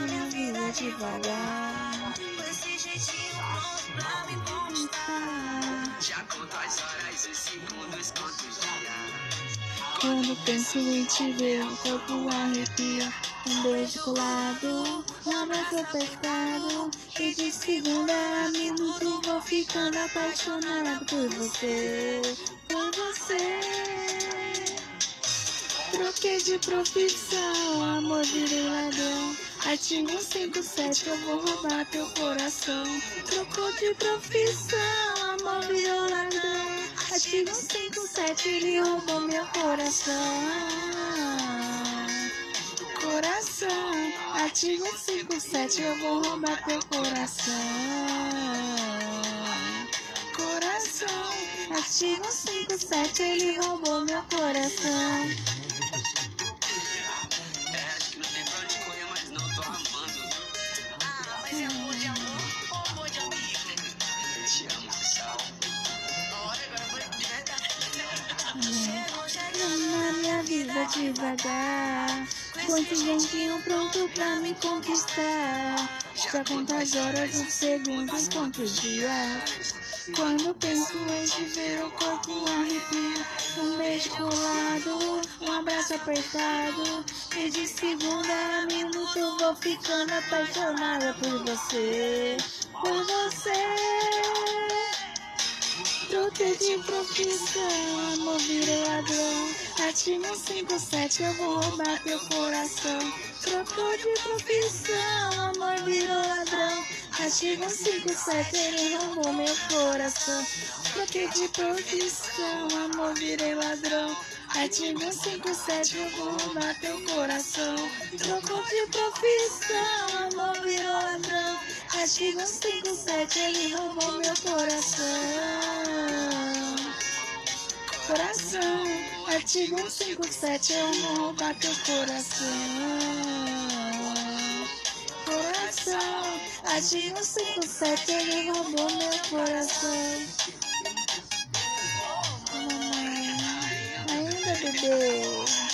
minha vida devagar. Esse jeitinho pra me conquistar. Já conto as horas, os segundos, quantos dias. Quando penso em te ver, o corpo arrepia. Um beijo colado, um abraço apertado. E de segunda a minuto vou ficando apaixonado por você, por você. Troquei de profissão, amor Artigo 157, eu vou roubar teu coração. Trocou de profissão, amor virou ladrão. Artigo 157, ele roubou meu coração. Coração, artigo 57, eu vou roubar teu coração. Coração, artigo 57, ele roubou meu coração. Devagar. Quanto jeitinho pronto pra me conquistar. Já quantas horas, os segundos, quantos dias. Quando penso em te ver, o corpo arrepia. Um beijo colado, um abraço apertado. E de segunda a minuto vou ficando apaixonada por você. Por você. Troquei de profissão, amor virei ladrão. Artigo 57, eu vou roubar teu coração. Trocou de profissão, amor virou ladrão. Artigo 57, ele roubou meu coração. Troquei de profissão, amor virei ladrão. Artigo 57, eu vou roubar teu coração. Trocou de profissão, amor virou ladrão. Artigo 57, ele roubou meu coração. Coração, artigo 57, eu vou roubar teu coração. Coração, artigo 57, ele roubou meu coração. Mamãe, ainda bebê.